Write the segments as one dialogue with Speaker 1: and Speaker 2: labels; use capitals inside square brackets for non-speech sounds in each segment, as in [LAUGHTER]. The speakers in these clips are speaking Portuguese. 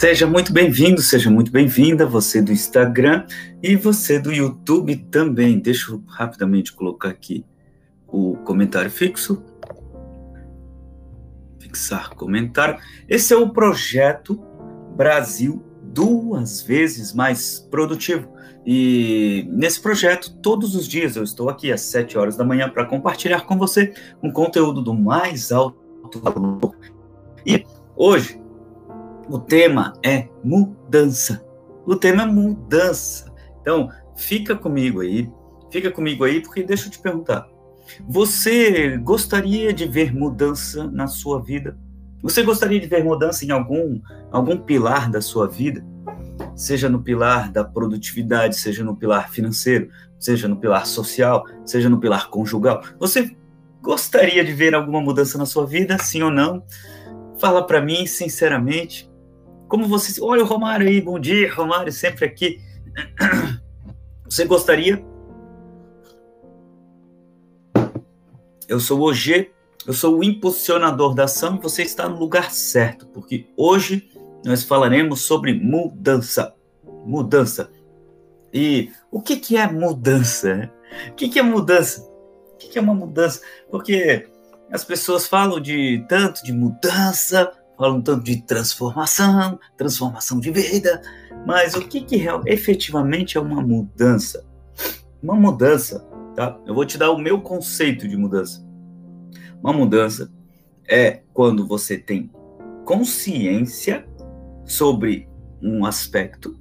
Speaker 1: Seja muito bem-vindo, seja muito bem-vinda, você do Instagram e você do YouTube também. Deixa eu rapidamente colocar aqui o comentário fixo. Fixar comentário. Esse é o projeto Brasil duas vezes mais produtivo. E nesse projeto, todos os dias eu estou aqui às 7 horas da manhã para compartilhar com você um conteúdo do mais alto valor. E hoje o tema é mudança. O tema é mudança. Então, fica comigo aí, fica comigo aí, porque deixa eu te perguntar. Você gostaria de ver mudança na sua vida? Você gostaria de ver mudança em algum, algum pilar da sua vida? seja no pilar da produtividade, seja no pilar financeiro, seja no pilar social, seja no pilar conjugal. Você gostaria de ver alguma mudança na sua vida, sim ou não? Fala para mim, sinceramente. Como você. Olha o Romário aí, bom dia, Romário, sempre aqui. [CLEARS THROAT] Você gostaria? Eu sou o OG, eu sou o impulsionador da ação e você está no lugar certo, porque hoje nós falaremos sobre mudança. Mudança. E o que, que é mudança? O que, que é mudança? O que, que é uma mudança? Porque as pessoas falam de tanto de mudança, falam tanto de transformação, transformação de vida, mas o que, que efetivamente é uma mudança? Uma mudança, tá? Eu vou te dar o meu conceito de mudança. Uma mudança é quando você tem consciência sobre um aspecto.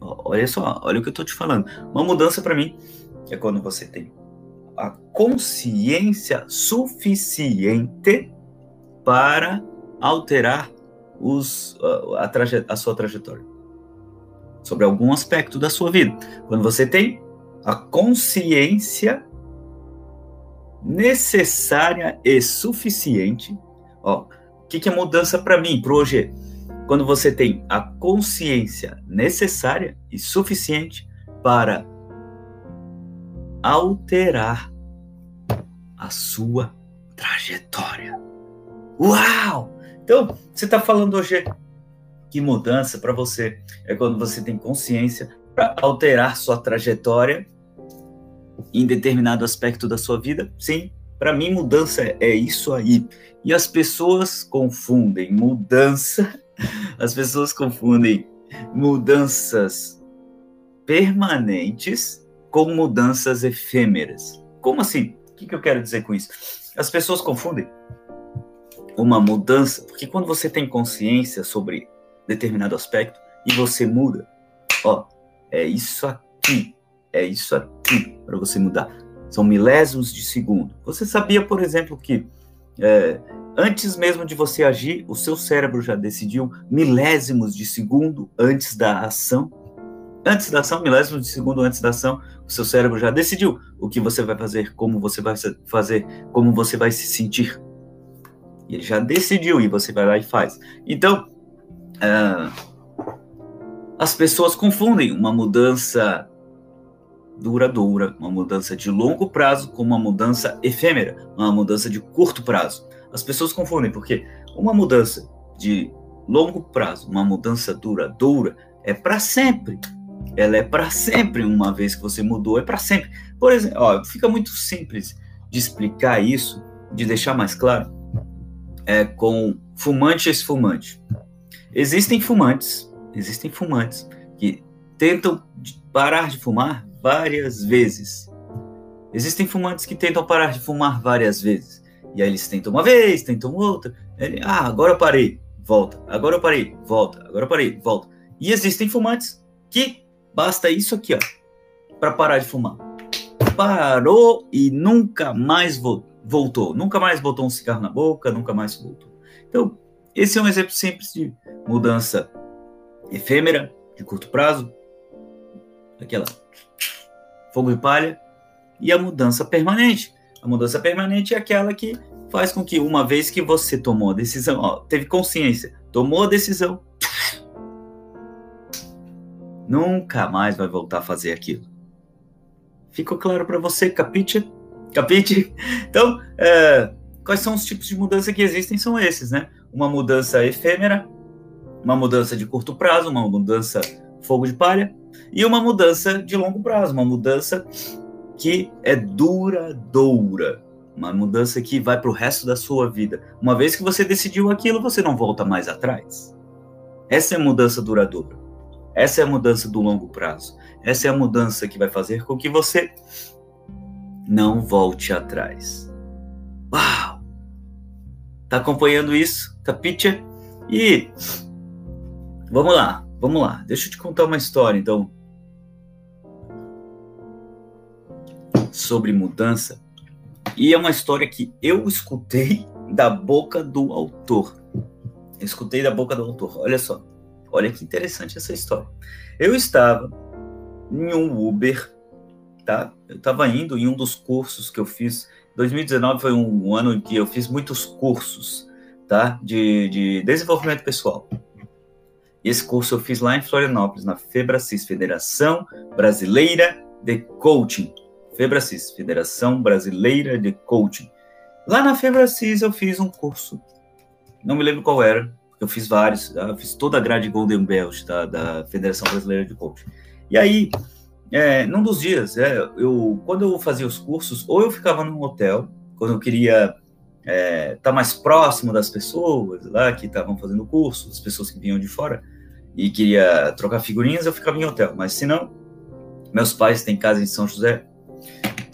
Speaker 1: Olha só, olha o que eu estou te falando. Uma mudança para mim é quando você tem a consciência suficiente para alterar os, a, a, a sua trajetória sobre algum aspecto da sua vida. Quando você tem a consciência necessária e suficiente, ó, o que, que é mudança para mim, para hoje? quando você tem a consciência necessária e suficiente para alterar a sua trajetória. Uau! Então, você está falando hoje que mudança para você é quando você tem consciência para alterar sua trajetória em determinado aspecto da sua vida? Sim, para mim mudança é isso aí. E as pessoas confundem mudança [LAUGHS] as pessoas confundem mudanças permanentes com mudanças efêmeras. Como assim? O que, eu quero dizer com isso? As pessoas confundem uma mudança, porque quando você tem consciência sobre determinado aspecto e você muda, ó, é isso aqui, é isso aqui para você mudar. São milésimos de segundo. Você sabia, por exemplo, que é, Antes mesmo de você agir, o seu cérebro já decidiu milésimos de segundo antes da ação. Antes da ação, milésimos de segundo antes da ação, o seu cérebro já decidiu o que você vai fazer, como você vai fazer, como você vai se sentir. Ele já decidiu e você vai lá e faz. Então, uh, as pessoas confundem uma mudança duradoura, uma mudança de longo prazo com uma mudança efêmera, uma mudança de curto prazo. As pessoas confundem, porque uma mudança de longo prazo, uma mudança duradoura, é para sempre. Ela é para sempre, uma vez que você mudou, é para sempre. Por exemplo, ó, fica muito simples de explicar isso, de deixar mais claro, é com fumante e esfumante. Existem fumantes, existem fumantes que tentam parar de fumar várias vezes. Existem fumantes que tentam parar de fumar várias vezes. E aí eles tentam uma vez, tentam outra. Ele, ah, agora eu parei, volta. Agora eu parei, volta. Agora eu parei, volta. E existem fumantes que basta isso aqui, ó, para parar de fumar. Parou e nunca mais voltou. Nunca mais botou um cigarro na boca, nunca mais voltou. Então, esse é um exemplo simples de mudança efêmera, de curto prazo, aquela fogo e palha, e a mudança permanente, a mudança permanente é aquela que faz com que, uma vez que você tomou a decisão, ó, teve consciência, tomou a decisão, nunca mais vai voltar a fazer aquilo. Ficou claro para você, capite? Capite? Então, é, quais são os tipos de mudança que existem? São esses, né? Uma mudança efêmera, Uma mudança de curto prazo, uma mudança fogo de palha, e uma mudança de longo prazo, uma mudança que é duradoura, uma mudança que vai para o resto da sua vida. Uma vez que você decidiu aquilo, você não volta mais atrás. Essa é a mudança duradoura. Essa é a mudança do longo prazo. Essa é a mudança que vai fazer com que você não volte atrás. Uau! Tá acompanhando isso? Capiche? E vamos lá, vamos lá. Deixa eu te contar uma história, então. Sobre mudança. E é uma história que eu escutei da boca do autor. Eu escutei da boca do autor. Olha só. Olha que interessante essa história. Eu estava em um Uber, tá? Eu estava indo em um dos cursos que eu fiz. 2019 foi um ano em que eu fiz muitos cursos, tá? De, de desenvolvimento pessoal. E esse curso eu fiz lá em Florianópolis, na FEBRACIS, Federação Brasileira de Coaching. FEBRACIS, Federação Brasileira de Coaching. Lá na FEBRACIS eu fiz um curso, não me lembro qual era, eu fiz vários, tá? eu fiz toda a grade Golden Belt tá? da Federação Brasileira de Coaching. E aí, é, num dos dias, é, eu, quando eu fazia os cursos, ou eu ficava num hotel, quando eu queria estar é, tá mais próximo das pessoas lá que estavam fazendo o curso, as pessoas que vinham de fora, e queria trocar figurinhas, eu ficava em hotel. Mas se não, meus pais têm casa em São José,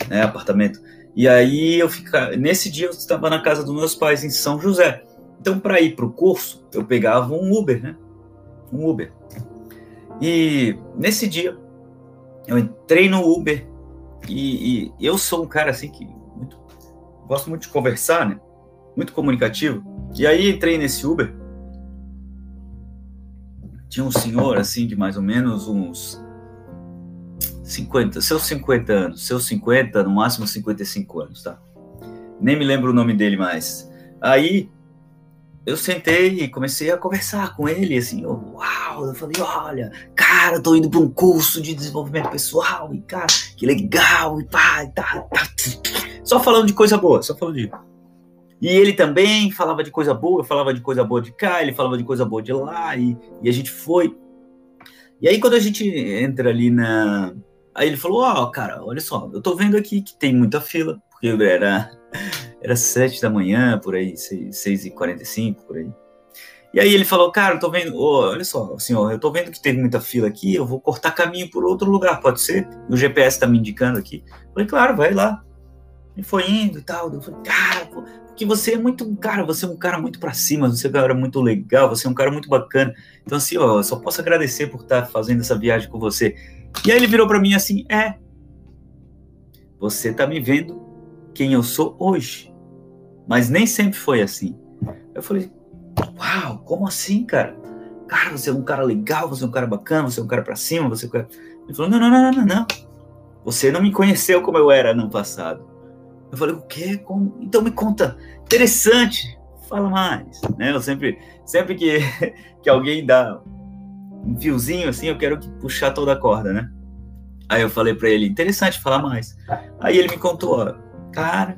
Speaker 1: né, apartamento. E aí eu ficava, nesse dia eu estava na casa dos meus pais em São José. Então, para ir para o curso, eu pegava um Uber, né? Um Uber. E nesse dia, eu entrei no Uber e, e eu sou um cara assim que muito, gosto muito de conversar, né? Muito comunicativo. E aí entrei nesse Uber. Tinha um senhor assim de mais ou menos uns 50, seus 50 anos, seus 50, no máximo 55 anos, tá? Nem me lembro o nome dele mais. Aí eu sentei e comecei a conversar com ele, assim, eu, uau, eu falei, olha, cara, tô indo para um curso de desenvolvimento pessoal, e cara, que legal, e pá, e tá, tá, só falando de coisa boa, só falando de... E ele também falava de coisa boa, eu falava de coisa boa de cá, ele falava de coisa boa de lá, e, e a gente foi. E aí quando a gente entra ali na... Aí ele falou, ó, oh, cara, olha só, eu tô vendo aqui que tem muita fila, porque era era sete da manhã, por aí, seis e quarenta e cinco, por aí. E aí ele falou, cara, eu tô vendo, oh, olha só, senhor, eu tô vendo que tem muita fila aqui, eu vou cortar caminho por outro lugar, pode ser? O GPS tá me indicando aqui. Eu falei, claro, vai lá. E foi indo e tal. Eu falei, cara, porque você é muito, cara, você é um cara muito para cima, você é um cara muito legal, você é um cara muito bacana. Então, assim, ó, eu só posso agradecer por estar fazendo essa viagem com você. E aí ele virou para mim assim, é, você tá me vendo quem eu sou hoje. Mas nem sempre foi assim. Eu falei, uau, como assim, cara? Cara, você é um cara legal, você é um cara bacana, você é um cara pra cima, você é um cara... Ele falou, não, não, não, não, não. Você não me conheceu como eu era no passado. Eu falei, o quê? Como? Então me conta. Interessante. Fala mais. Né? Eu sempre, sempre que, [LAUGHS] que alguém dá um fiozinho assim, eu quero puxar toda a corda, né? Aí eu falei para ele, interessante, falar mais. Aí ele me contou, Cara,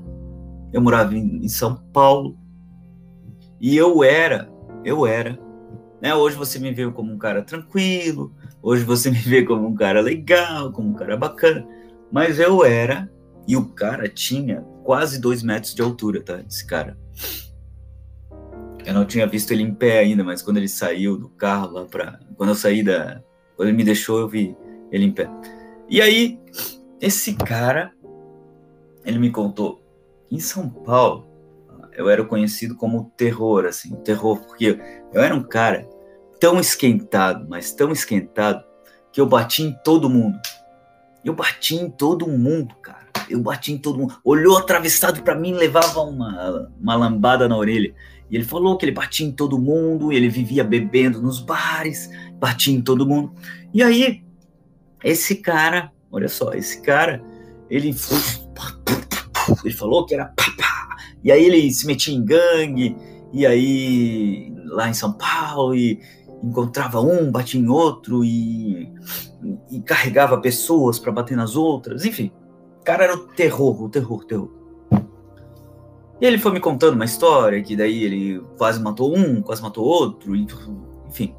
Speaker 1: eu morava em, em São Paulo e eu era, eu era. Né? Hoje você me vê como um cara tranquilo, hoje você [LAUGHS] me vê como um cara legal, como um cara bacana, mas eu era e o cara tinha quase dois metros de altura, tá? Esse cara. Eu não tinha visto ele em pé ainda, mas quando ele saiu do carro lá para, quando eu saí da, quando ele me deixou, eu vi ele em pé. E aí, esse cara ele me contou em São Paulo eu era conhecido como terror, assim, terror, porque eu era um cara tão esquentado, mas tão esquentado, que eu bati em todo mundo. Eu bati em todo mundo, cara. Eu bati em todo mundo. Olhou atravessado para mim, levava uma, uma lambada na orelha. E ele falou que ele batia em todo mundo, ele vivia bebendo nos bares, batia em todo mundo. E aí, esse cara, olha só, esse cara, ele foi ele falou que era pá, pá. E aí ele se metia em gangue, e aí lá em São Paulo, e encontrava um, batia em outro, e, e carregava pessoas para bater nas outras. Enfim, cara era o terror, o terror, o terror. E ele foi me contando uma história que daí ele quase matou um, quase matou outro, e, enfim.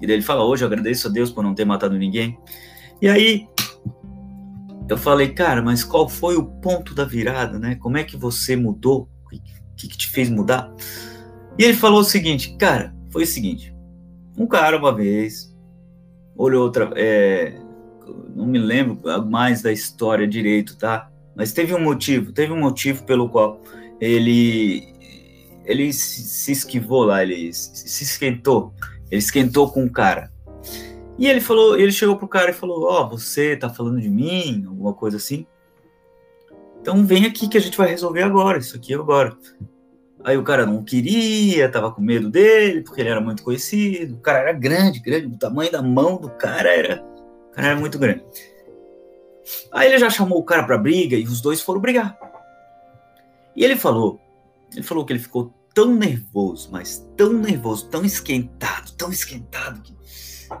Speaker 1: E daí ele fala: Hoje eu agradeço a Deus por não ter matado ninguém. E aí eu falei, cara, mas qual foi o ponto da virada, né? Como é que você mudou? O que, que te fez mudar? E ele falou o seguinte, cara, foi o seguinte: um cara uma vez olhou outra, é, não me lembro mais da história direito, tá? Mas teve um motivo, teve um motivo pelo qual ele ele se esquivou lá, ele se esquentou, ele esquentou com o cara. E ele falou, ele chegou pro cara e falou: "Ó, oh, você tá falando de mim, alguma coisa assim? Então vem aqui que a gente vai resolver agora, isso aqui agora." Aí o cara não queria, tava com medo dele, porque ele era muito conhecido. O cara era grande, grande, o tamanho da mão do cara era, o cara era muito grande. Aí ele já chamou o cara para briga e os dois foram brigar. E ele falou, ele falou que ele ficou tão nervoso, mas tão nervoso, tão esquentado, tão esquentado que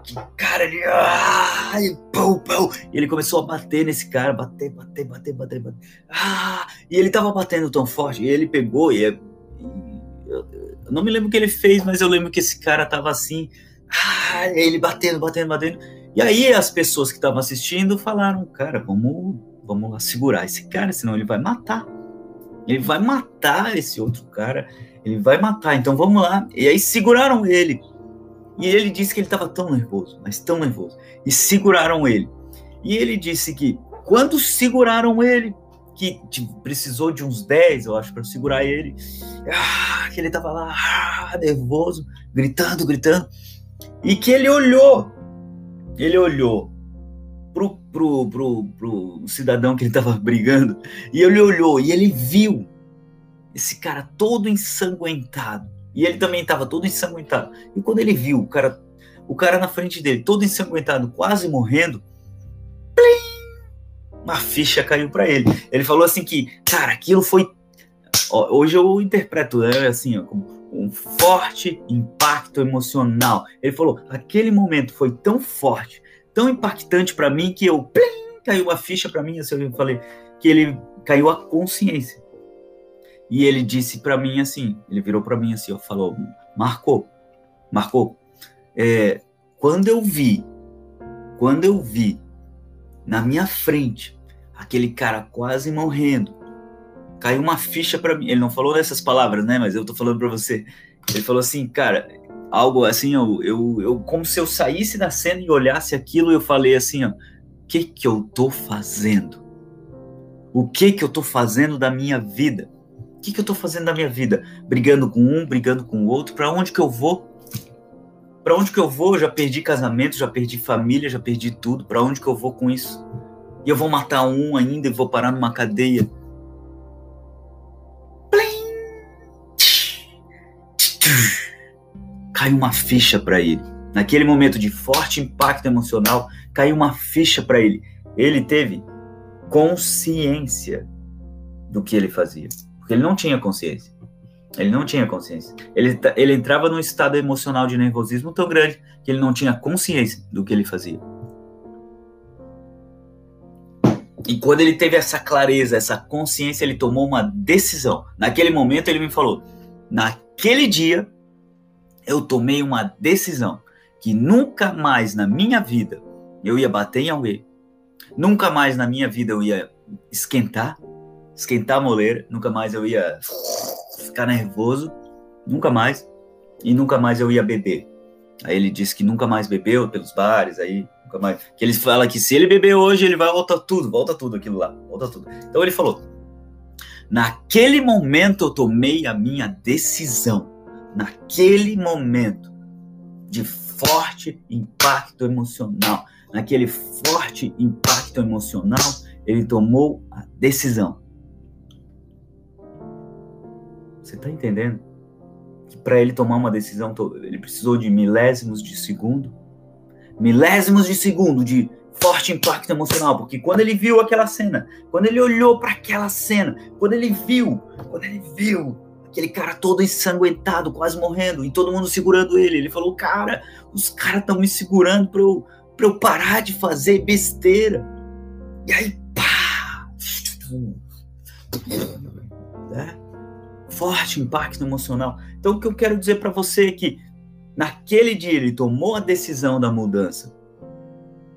Speaker 1: que cara, ele. Ai, pau, pau. E ele começou a bater nesse cara, bater, bater, bater, bater, bater. Ah, e ele tava batendo tão forte. E ele pegou e. e eu, eu não me lembro o que ele fez, mas eu lembro que esse cara tava assim. Ah, ele batendo, batendo, batendo. E aí as pessoas que estavam assistindo falaram, cara, vamos, vamos lá segurar esse cara, senão ele vai matar. Ele vai matar esse outro cara. Ele vai matar. Então vamos lá. E aí seguraram ele. E ele disse que ele estava tão nervoso, mas tão nervoso. E seguraram ele. E ele disse que quando seguraram ele, que precisou de uns 10, eu acho, para segurar ele, ah, que ele estava lá, ah, nervoso, gritando, gritando, e que ele olhou, ele olhou pro, pro, pro, pro cidadão que ele estava [LAUGHS] brigando, e ele olhou e ele viu esse cara todo ensanguentado, e ele também estava todo ensanguentado. E quando ele viu o cara, o cara na frente dele, todo ensanguentado, quase morrendo, plim, uma ficha caiu para ele. Ele falou assim que, cara, aquilo foi. Ó, hoje eu interpreto né, assim, ó, como um forte impacto emocional. Ele falou: aquele momento foi tão forte, tão impactante para mim que eu plim, caiu uma ficha para mim. Assim, eu falei que ele caiu a consciência. E ele disse para mim assim, ele virou para mim assim, ó, falou, marcou, marcou. É, quando eu vi, quando eu vi na minha frente aquele cara quase morrendo, caiu uma ficha para mim. Ele não falou nessas palavras, né? Mas eu tô falando para você. Ele falou assim, cara, algo assim, eu, eu, eu, como se eu saísse da cena e olhasse aquilo, eu falei assim, ó, que que eu tô fazendo? O que que eu tô fazendo da minha vida? O que, que eu estou fazendo na minha vida? Brigando com um, brigando com o outro? Para onde que eu vou? Para onde que eu vou? já perdi casamento, já perdi família, já perdi tudo. Para onde que eu vou com isso? E eu vou matar um ainda e vou parar numa cadeia. Caiu uma ficha para ele. Naquele momento de forte impacto emocional, caiu uma ficha para ele. Ele teve consciência do que ele fazia. Porque ele não tinha consciência. Ele não tinha consciência. Ele, ele entrava num estado emocional de nervosismo tão grande que ele não tinha consciência do que ele fazia. E quando ele teve essa clareza, essa consciência, ele tomou uma decisão. Naquele momento ele me falou: naquele dia eu tomei uma decisão que nunca mais na minha vida eu ia bater em alguém, nunca mais na minha vida eu ia esquentar, esquentar a moleira, nunca mais eu ia ficar nervoso, nunca mais, e nunca mais eu ia beber. Aí ele disse que nunca mais bebeu pelos bares, aí nunca mais. Que ele fala que se ele beber hoje, ele vai voltar tudo, volta tudo aquilo lá, volta tudo. Então ele falou: naquele momento eu tomei a minha decisão, naquele momento de forte impacto emocional, naquele forte impacto emocional, ele tomou a decisão você está entendendo? Que para ele tomar uma decisão, ele precisou de milésimos de segundo. Milésimos de segundo de forte impacto emocional, porque quando ele viu aquela cena, quando ele olhou para aquela cena, quando ele viu, quando ele viu aquele cara todo ensanguentado, quase morrendo, e todo mundo segurando ele, ele falou: "Cara, os caras estão me segurando para eu, pra eu parar de fazer besteira". E aí, pá! Forte impacto emocional. Então, o que eu quero dizer para você é que Naquele dia ele tomou a decisão da mudança.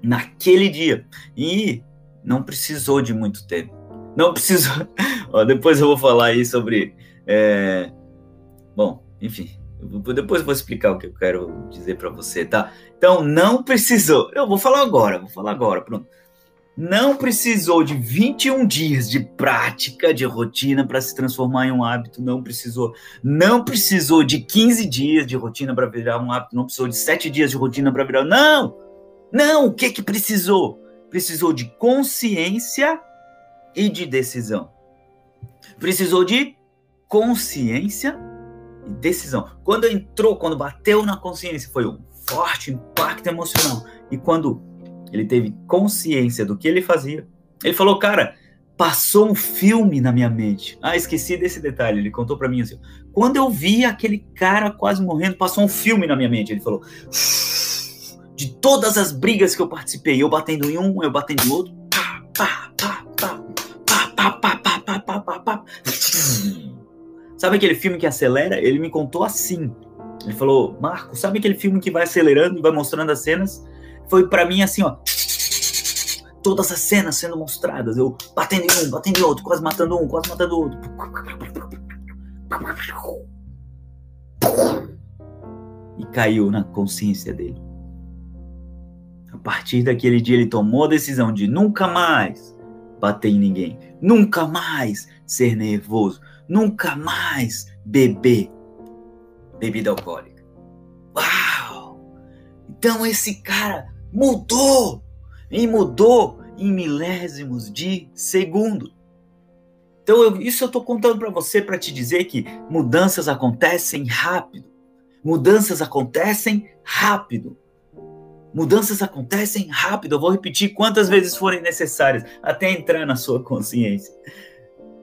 Speaker 1: Naquele dia. E não precisou de muito tempo. Não precisou. [LAUGHS] Ó, depois eu vou falar aí sobre. É... Bom, enfim. Depois eu vou explicar o que eu quero dizer para você, tá? Então, não precisou. Eu vou falar agora, vou falar agora, pronto. Não precisou de 21 dias de prática, de rotina para se transformar em um hábito, não precisou. Não precisou de 15 dias de rotina para virar um hábito, não precisou de 7 dias de rotina para virar. Não! Não, o que que precisou? Precisou de consciência e de decisão. Precisou de consciência e decisão. Quando entrou, quando bateu na consciência, foi um forte impacto emocional. E quando ele teve consciência do que ele fazia, ele falou, cara, passou um filme na minha mente. Ah, esqueci desse detalhe. Ele contou para mim assim: quando eu vi aquele cara quase morrendo, passou um filme na minha mente. Ele falou: de todas as brigas que eu participei, eu batendo em um, eu batendo em outro. Sabe aquele filme que acelera? Ele me contou assim. Ele falou, Marco, sabe aquele filme que vai acelerando e vai mostrando as cenas? Foi para mim assim, ó. Todas as cenas sendo mostradas. Eu batendo em um, batendo em outro, quase matando um, quase matando outro. E caiu na consciência dele. A partir daquele dia ele tomou a decisão de nunca mais bater em ninguém, nunca mais ser nervoso, nunca mais beber bebida alcoólica. Uau! Então esse cara mudou e mudou em milésimos de segundo. Então eu, isso eu estou contando para você para te dizer que mudanças acontecem rápido. Mudanças acontecem rápido. Mudanças acontecem rápido. Eu vou repetir quantas vezes forem necessárias até entrar na sua consciência.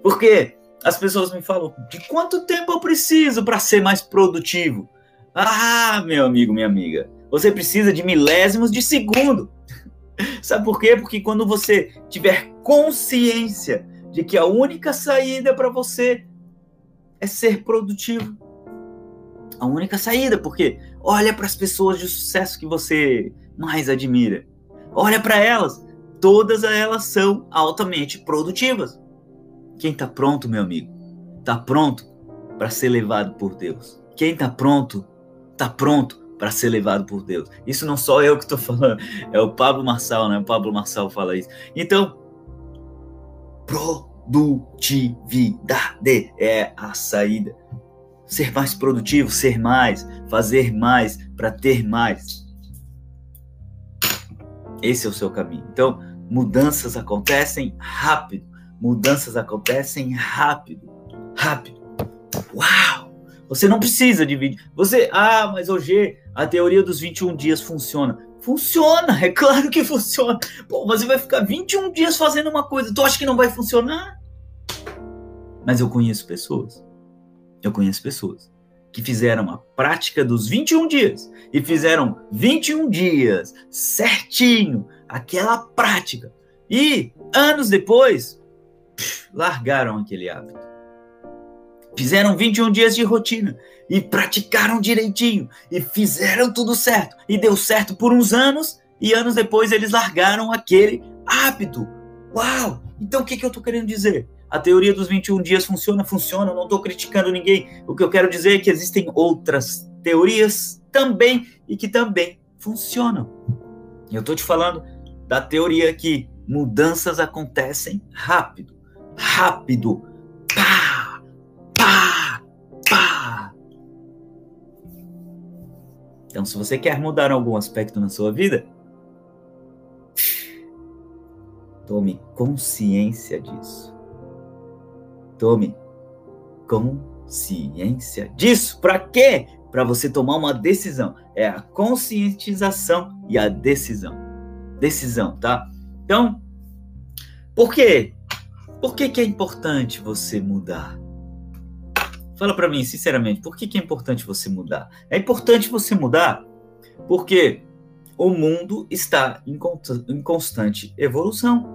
Speaker 1: Porque as pessoas me falam: de quanto tempo eu preciso para ser mais produtivo? Ah, meu amigo, minha amiga, você precisa de milésimos de segundo. [LAUGHS] Sabe por quê? Porque quando você tiver consciência de que a única saída para você é ser produtivo, a única saída, porque Olha para as pessoas de sucesso que você mais admira. Olha para elas. Todas elas são altamente produtivas. Quem está pronto, meu amigo, está pronto para ser levado por Deus. Quem está pronto, está pronto para ser levado por Deus. Isso não sou eu que estou falando, é o Pablo Marçal, né? O Pablo Marçal fala isso. Então, produtividade é a saída ser mais produtivo, ser mais, fazer mais para ter mais. Esse é o seu caminho. Então, mudanças acontecem rápido. Mudanças acontecem rápido. Rápido. Uau! Você não precisa dividir. Você, ah, mas hoje a teoria dos 21 dias funciona. Funciona, [LAUGHS] é claro que funciona. Pô, você vai ficar 21 dias fazendo uma coisa. Tu acha que não vai funcionar? Mas eu conheço pessoas eu conheço pessoas que fizeram a prática dos 21 dias e fizeram 21 dias certinho, aquela prática. E anos depois, largaram aquele hábito. Fizeram 21 dias de rotina e praticaram direitinho e fizeram tudo certo e deu certo por uns anos e anos depois eles largaram aquele hábito. Uau! Então o que, que eu estou querendo dizer? A teoria dos 21 dias funciona, funciona, não estou criticando ninguém. O que eu quero dizer é que existem outras teorias também e que também funcionam. Eu estou te falando da teoria que mudanças acontecem rápido. Rápido. Pá! Então, se você quer mudar algum aspecto na sua vida, tome consciência disso. Tome consciência disso. Para quê? Para você tomar uma decisão. É a conscientização e a decisão. Decisão, tá? Então, por quê? Por que, que é importante você mudar? Fala para mim, sinceramente, por que, que é importante você mudar? É importante você mudar porque o mundo está em constante evolução.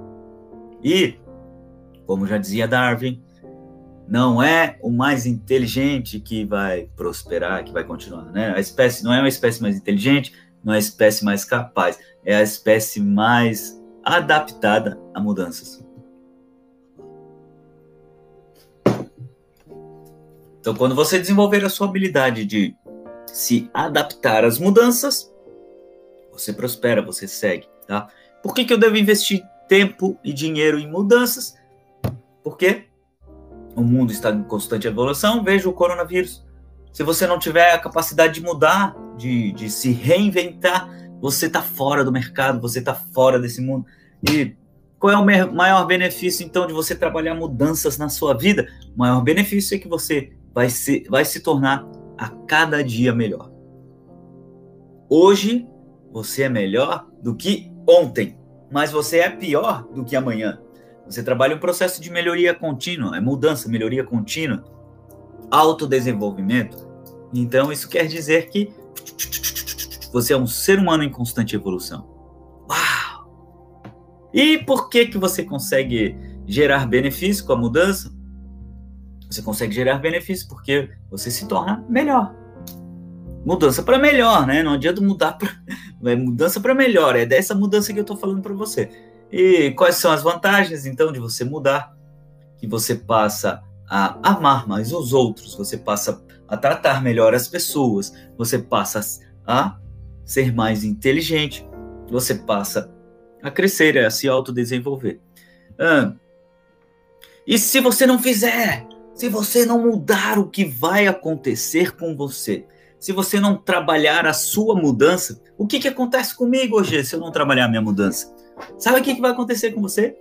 Speaker 1: E, como já dizia Darwin, não é o mais inteligente que vai prosperar, que vai continuar, né? A espécie não é uma espécie mais inteligente, não é a espécie mais capaz, é a espécie mais adaptada a mudanças. Então, quando você desenvolver a sua habilidade de se adaptar às mudanças, você prospera, você segue, tá? Por que, que eu devo investir tempo e dinheiro em mudanças? Porque o mundo está em constante evolução. Veja o coronavírus. Se você não tiver a capacidade de mudar, de, de se reinventar, você está fora do mercado, você está fora desse mundo. E qual é o maior benefício, então, de você trabalhar mudanças na sua vida? O maior benefício é que você vai se, vai se tornar a cada dia melhor. Hoje você é melhor do que ontem, mas você é pior do que amanhã. Você trabalha um processo de melhoria contínua, é mudança, melhoria contínua, autodesenvolvimento. Então isso quer dizer que você é um ser humano em constante evolução. Uau! E por que que você consegue gerar benefício com a mudança? Você consegue gerar benefício porque você se torna melhor. Mudança para melhor, né? Não adianta mudar para [LAUGHS] é mudança para melhor. É dessa mudança que eu estou falando para você. E quais são as vantagens então de você mudar? Que você passa a amar mais os outros, você passa a tratar melhor as pessoas, você passa a ser mais inteligente, você passa a crescer, a se autodesenvolver. Ah, e se você não fizer se você não mudar o que vai acontecer com você, se você não trabalhar a sua mudança, o que, que acontece comigo hoje se eu não trabalhar a minha mudança? Sabe o que, que vai acontecer com você?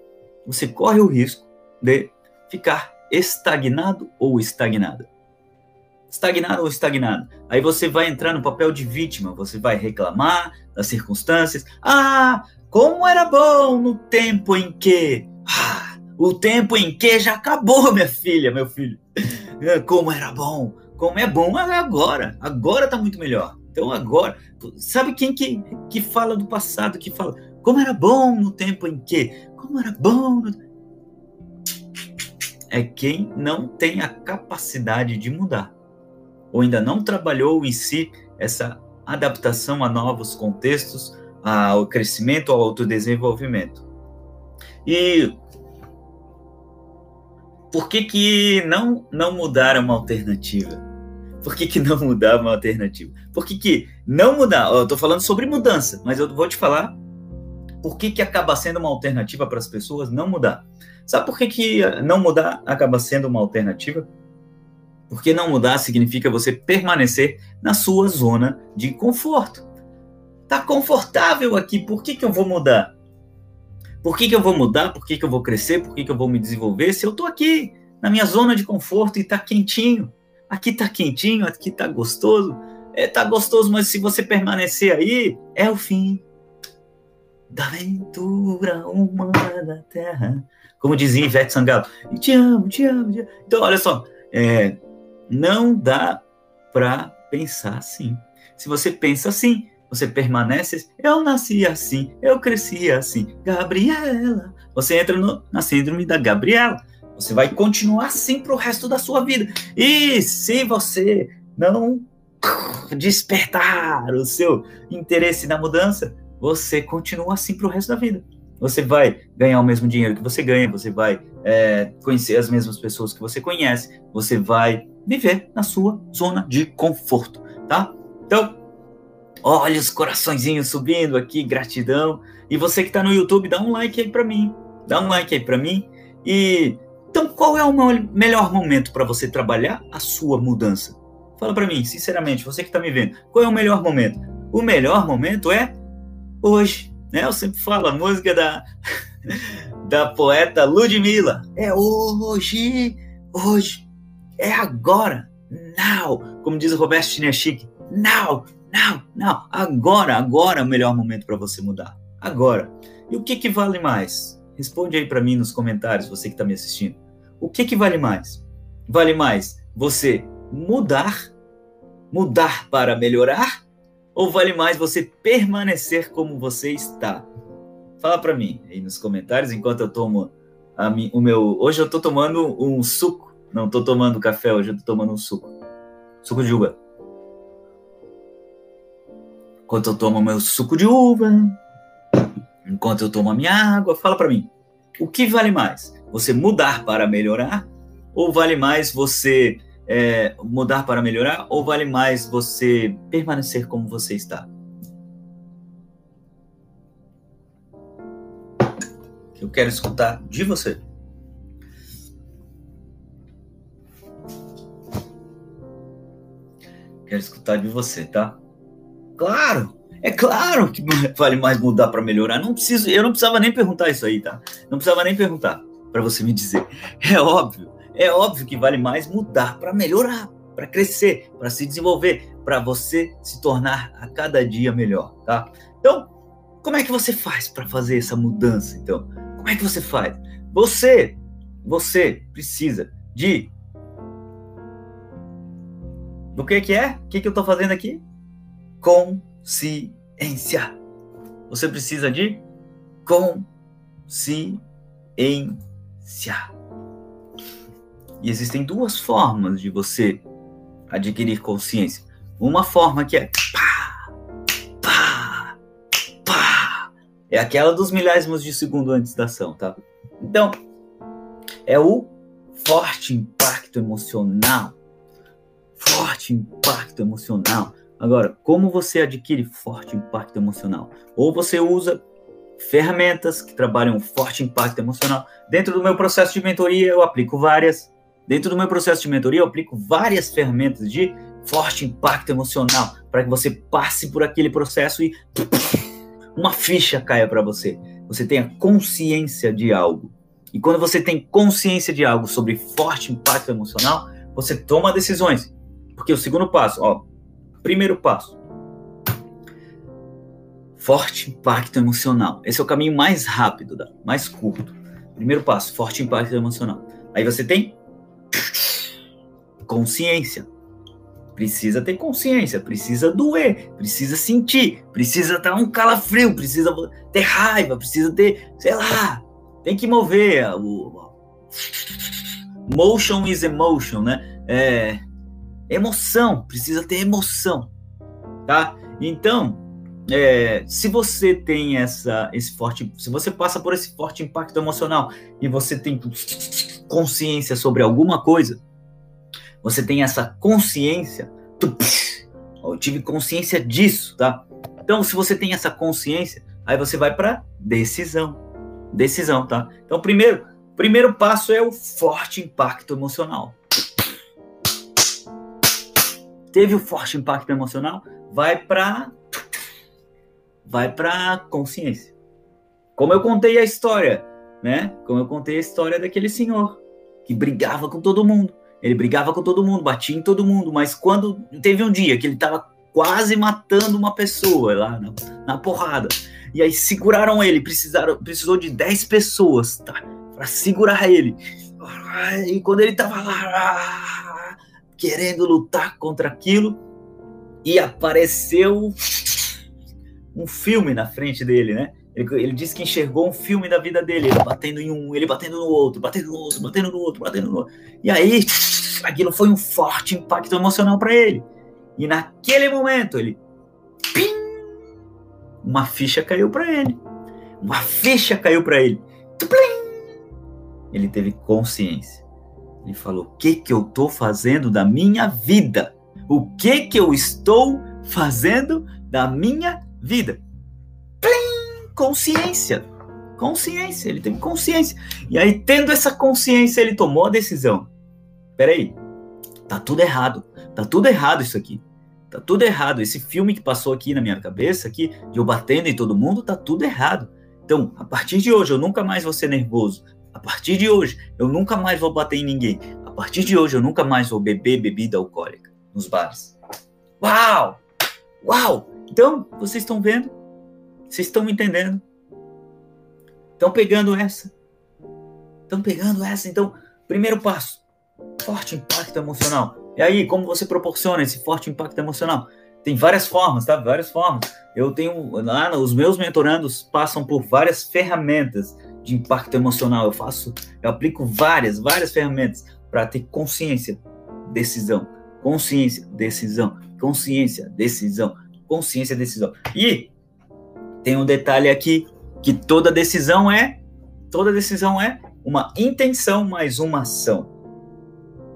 Speaker 1: Você corre o risco de ficar estagnado ou estagnada. Estagnado ou estagnado. Aí você vai entrar no papel de vítima, você vai reclamar das circunstâncias. Ah, como era bom no tempo em que. Ah, o tempo em que já acabou, minha filha, meu filho. É, como era bom. Como é bom agora. Agora tá muito melhor. Então agora, sabe quem que, que fala do passado, que fala como era bom no tempo em que? Como era bom no... É quem não tem a capacidade de mudar. Ou ainda não trabalhou em si essa adaptação a novos contextos, ao crescimento, ao autodesenvolvimento. E por que, que não, não mudar uma alternativa? Por que, que não mudar uma alternativa? Por que, que não mudar? Eu estou falando sobre mudança, mas eu vou te falar por que, que acaba sendo uma alternativa para as pessoas não mudar. Sabe por que, que não mudar acaba sendo uma alternativa? Porque não mudar significa você permanecer na sua zona de conforto. Tá confortável aqui, por que, que eu vou mudar? Por que, que eu vou mudar? Por que, que eu vou crescer? Por que, que eu vou me desenvolver? Se eu estou aqui na minha zona de conforto e está quentinho. Aqui está quentinho, aqui está gostoso. É, tá gostoso, mas se você permanecer aí, é o fim da aventura humana da Terra. Como dizia Ivete Sangalo, te amo, te amo, te amo. Então, olha só, é, não dá para pensar assim. Se você pensa assim, você permanece, eu nasci assim, eu cresci assim, Gabriela. Você entra no, na síndrome da Gabriela. Você vai continuar assim para o resto da sua vida. E se você não despertar o seu interesse na mudança, você continua assim para o resto da vida. Você vai ganhar o mesmo dinheiro que você ganha, você vai é, conhecer as mesmas pessoas que você conhece, você vai viver na sua zona de conforto, tá? Então, Olha os coraçõezinhos subindo aqui, gratidão. E você que está no YouTube, dá um like aí para mim. Dá um like aí para mim. E então, qual é o melhor momento para você trabalhar a sua mudança? Fala para mim, sinceramente, você que está me vendo, qual é o melhor momento? O melhor momento é hoje, né? Eu sempre falo a música da [LAUGHS] da poeta Ludmilla. É hoje, hoje, é agora, now, como diz o Roberto Chinechique, now, não, não, agora, agora é o melhor momento para você mudar. Agora. E o que, que vale mais? Responde aí para mim nos comentários, você que está me assistindo. O que, que vale mais? Vale mais você mudar, mudar para melhorar, ou vale mais você permanecer como você está? Fala para mim aí nos comentários enquanto eu tomo a, o meu. Hoje eu estou tomando um suco Não tô tomando café hoje, eu tô tomando um suco. Suco de uva. Enquanto eu tomo meu suco de uva, enquanto eu tomo a minha água, fala para mim. O que vale mais? Você mudar para melhorar? Ou vale mais você é, mudar para melhorar? Ou vale mais você permanecer como você está? Eu quero escutar de você. Quero escutar de você, tá? Claro! É claro que [LAUGHS] vale mais mudar para melhorar. Não preciso, eu não precisava nem perguntar isso aí, tá? Não precisava nem perguntar para você me dizer. [LAUGHS] É óbvio, é óbvio que vale mais mudar para melhorar, para crescer, para se desenvolver, para você se tornar a cada dia melhor, tá? Então, como é que você faz para fazer essa mudança, então? Como é que você faz? Você, você precisa de do que que é? O que que eu estou fazendo aqui? Consciência. Você precisa de consciência. E existem duas formas de você adquirir consciência. Uma forma que é pá, pá, pá. É aquela dos milésimos de segundo antes da ação, tá? Então, é o forte impacto emocional. Forte impacto emocional. Agora, como você adquire forte impacto emocional? Ou você usa ferramentas que trabalham forte impacto emocional. Dentro do meu processo de mentoria, eu aplico várias. Dentro do meu processo de mentoria, eu aplico várias ferramentas de forte impacto emocional para que você passe por aquele processo e [LAUGHS] uma ficha caia para você. Você tenha consciência de algo. E quando você tem consciência de algo sobre forte impacto emocional, você toma decisões. Porque o segundo passo, ó, primeiro passo, forte impacto emocional. Esse é o caminho mais rápido, mais curto. Primeiro passo, forte impacto emocional. Aí você tem consciência. Precisa ter consciência, precisa doer, precisa sentir, precisa dar um calafrio, precisa ter raiva, precisa ter, sei lá, tem que mover. O, motion is emotion, né? É, emoção, precisa ter emoção, tá? Então, é, se você tem essa, esse forte, se você passa por esse forte impacto emocional e você tem consciência sobre alguma coisa, você tem essa consciência, eu tive consciência disso, tá? Então, se você tem essa consciência, aí você vai para decisão, decisão, tá? Então, primeiro, primeiro passo é o forte impacto emocional. Teve o forte impacto emocional, vai para vai para consciência. Como eu contei a história, né? Como eu contei a história daquele senhor que brigava com todo mundo. Ele brigava com todo mundo, batia em todo mundo, mas quando teve um dia que ele estava quase matando uma pessoa lá na, na, porrada, e aí seguraram ele, precisaram, precisou de 10 pessoas, tá? Para segurar ele. E quando ele tava lá querendo lutar contra aquilo, e apareceu um filme na frente dele, né? Ele, ele, disse que enxergou um filme da vida dele, ele batendo em um, ele batendo no outro, batendo no outro, batendo no outro, batendo no outro. E aí, aquilo foi um forte impacto emocional para ele. E naquele momento, ele. Pim, uma ficha caiu para ele. Uma ficha caiu para ele. Ele teve consciência. Ele falou: O que, que eu estou fazendo da minha vida? O que, que eu estou fazendo da minha vida? consciência. Consciência, ele teve consciência. E aí, tendo essa consciência, ele tomou a decisão. Peraí, tá tudo errado. Tá tudo errado isso aqui. Tá tudo errado. Esse filme que passou aqui na minha cabeça, aqui, de eu batendo em todo mundo, tá tudo errado. Então, a partir de hoje, eu nunca mais vou ser nervoso. A partir de hoje, eu nunca mais vou bater em ninguém. A partir de hoje, eu nunca mais vou beber bebida alcoólica nos bares. Uau! Uau! Então, vocês estão vendo? Vocês estão entendendo? Estão pegando essa? Estão pegando essa? Então, primeiro passo: forte impacto emocional. E aí, como você proporciona esse forte impacto emocional? Tem várias formas, tá? Várias formas. Eu tenho lá, os meus mentorandos passam por várias ferramentas de impacto emocional. Eu faço, eu aplico várias, várias ferramentas. para ter consciência, decisão, consciência, decisão, consciência, decisão, consciência, decisão. E tem um detalhe aqui que toda decisão é toda decisão é uma intenção mais uma ação.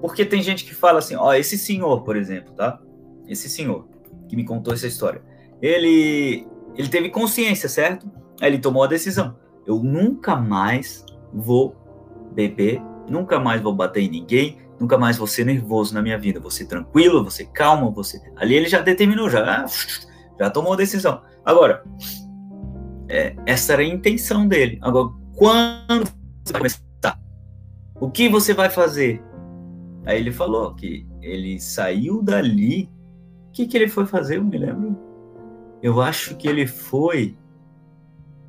Speaker 1: Porque tem gente que fala assim, ó, esse senhor, por exemplo, tá? Esse senhor que me contou essa história. Ele ele teve consciência, certo? Aí ele tomou a decisão. Eu nunca mais vou beber, nunca mais vou bater em ninguém, nunca mais vou ser nervoso na minha vida. Ser tranquilo, ser calmo, você. Ali ele já determinou, já, já tomou a decisão. Agora, é, essa era a intenção dele. Agora, quando você vai começar? O que você vai fazer? Aí ele falou que ele saiu dali. O que, que ele foi fazer? Eu me lembro. Eu acho que ele foi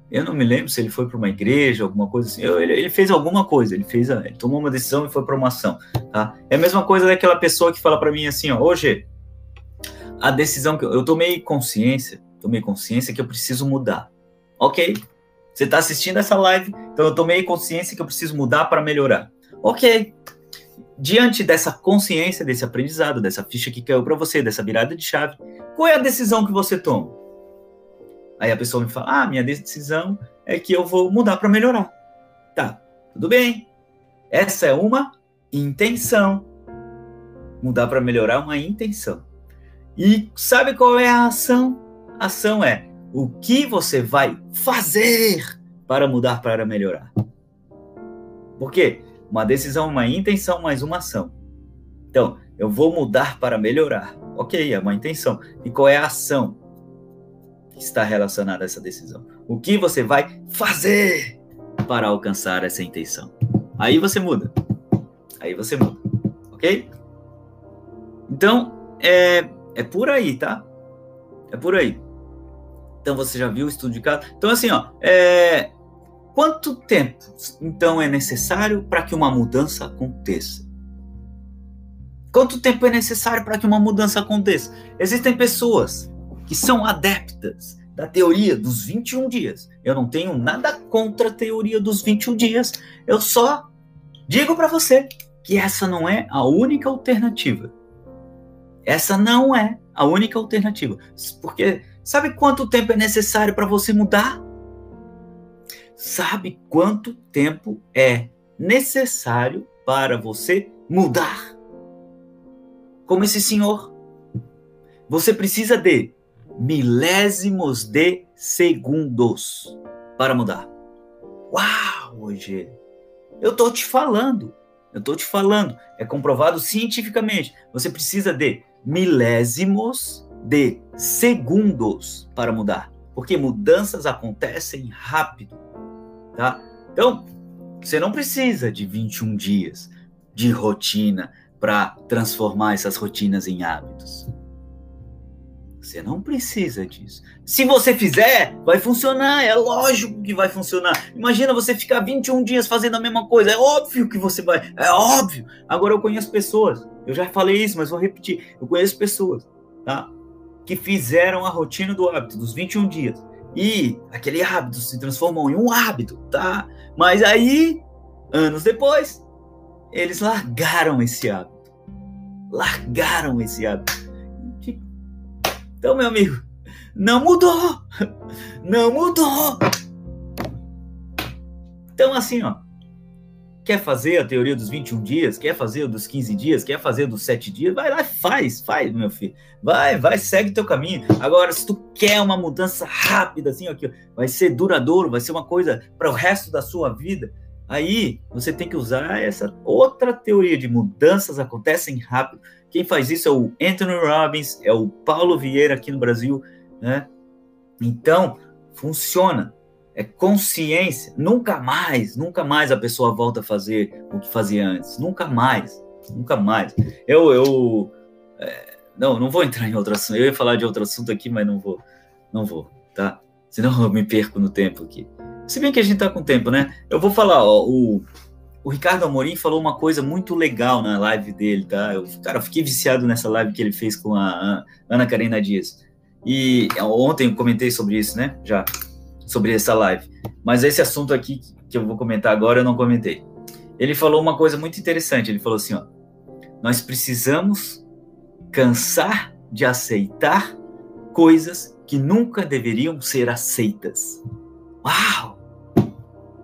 Speaker 1: eu não me lembro se ele foi para uma igreja, alguma coisa assim. Eu, ele, ele, fez alguma coisa, ele fez, ele tomou uma decisão e foi para uma ação, tá? É a mesma coisa daquela pessoa que fala para mim assim, ó, hoje a decisão que eu, eu, tomei consciência, tomei consciência que eu preciso mudar. OK? Você está assistindo essa live, então eu tomei consciência que eu preciso mudar para melhorar. OK. Diante dessa consciência, desse aprendizado, dessa ficha que caiu para você, dessa virada de chave, qual é a decisão que você toma? Aí a pessoa me fala: ah, minha decisão é que eu vou mudar para melhorar. Tá, tudo bem. Essa é uma intenção. Mudar para melhorar é uma intenção. E sabe qual é a ação? A ação é o que você vai fazer para mudar para melhorar. Por quê? Uma decisão, uma intenção, mais uma ação. Então, eu vou mudar para melhorar. Ok, é uma intenção. E qual é a ação? Está relacionada a essa decisão. O que você vai fazer para alcançar essa intenção? Aí você muda. Aí você muda. Ok? Então, é, é por aí, tá? É por aí. Então você já viu o estudo de caso? Então, assim, ó, é, quanto tempo então é necessário para que uma mudança aconteça? Quanto tempo é necessário para que uma mudança aconteça? Existem pessoas que são adeptas da teoria dos 21 dias. Eu não tenho nada contra a teoria dos 21 dias. Eu só digo para você que essa não é a única alternativa. Essa não é a única alternativa. Porque sabe quanto tempo é necessário para você mudar? Sabe quanto tempo é necessário para você mudar? Como esse senhor. Você precisa de milésimos de segundos para mudar. Uau, Rogério! Eu tô te falando. Eu tô te falando. É comprovado cientificamente. Você precisa de milésimos de segundos para mudar. Porque mudanças acontecem rápido, tá? Então, você não precisa de 21 dias de rotina para transformar essas rotinas em hábitos. Você não precisa disso. Se você fizer, vai funcionar. É lógico que vai funcionar. Imagina você ficar 21 dias fazendo a mesma coisa. É óbvio que você vai. É óbvio. Agora eu conheço pessoas. Eu já falei isso, mas vou repetir. Eu conheço pessoas, tá? Que fizeram a rotina do hábito dos 21 dias. E aquele hábito se transformou em um hábito, tá? Mas aí, anos depois, eles largaram esse hábito. Largaram esse hábito então, meu amigo, não mudou! Não mudou! Então, assim, ó. Quer fazer a teoria dos 21 dias? Quer fazer o dos 15 dias? Quer fazer dos 7 dias? Vai lá, faz, faz, meu filho. Vai, vai, segue teu caminho. Agora, se tu quer uma mudança rápida, assim, aqui, vai ser duradouro, vai ser uma coisa para o resto da sua vida. Aí você tem que usar essa outra teoria de mudanças acontecem rápido. Quem faz isso é o Anthony Robbins, é o Paulo Vieira aqui no Brasil, né? Então, funciona. É consciência. Nunca mais, nunca mais a pessoa volta a fazer o que fazia antes. Nunca mais, nunca mais. Eu, eu, é, não, não vou entrar em outro assunto. Eu ia falar de outro assunto aqui, mas não vou, não vou, tá? Senão eu me perco no tempo aqui. Se bem que a gente tá com tempo, né? Eu vou falar, ó, o o Ricardo Amorim falou uma coisa muito legal na live dele, tá? Eu, cara, eu fiquei viciado nessa live que ele fez com a Ana Karina Dias. E ontem eu comentei sobre isso, né? Já, sobre essa live. Mas esse assunto aqui que eu vou comentar agora eu não comentei. ele falou uma coisa muito interessante. Ele falou assim: ó, nós precisamos cansar de aceitar coisas que nunca deveriam ser aceitas. Uau!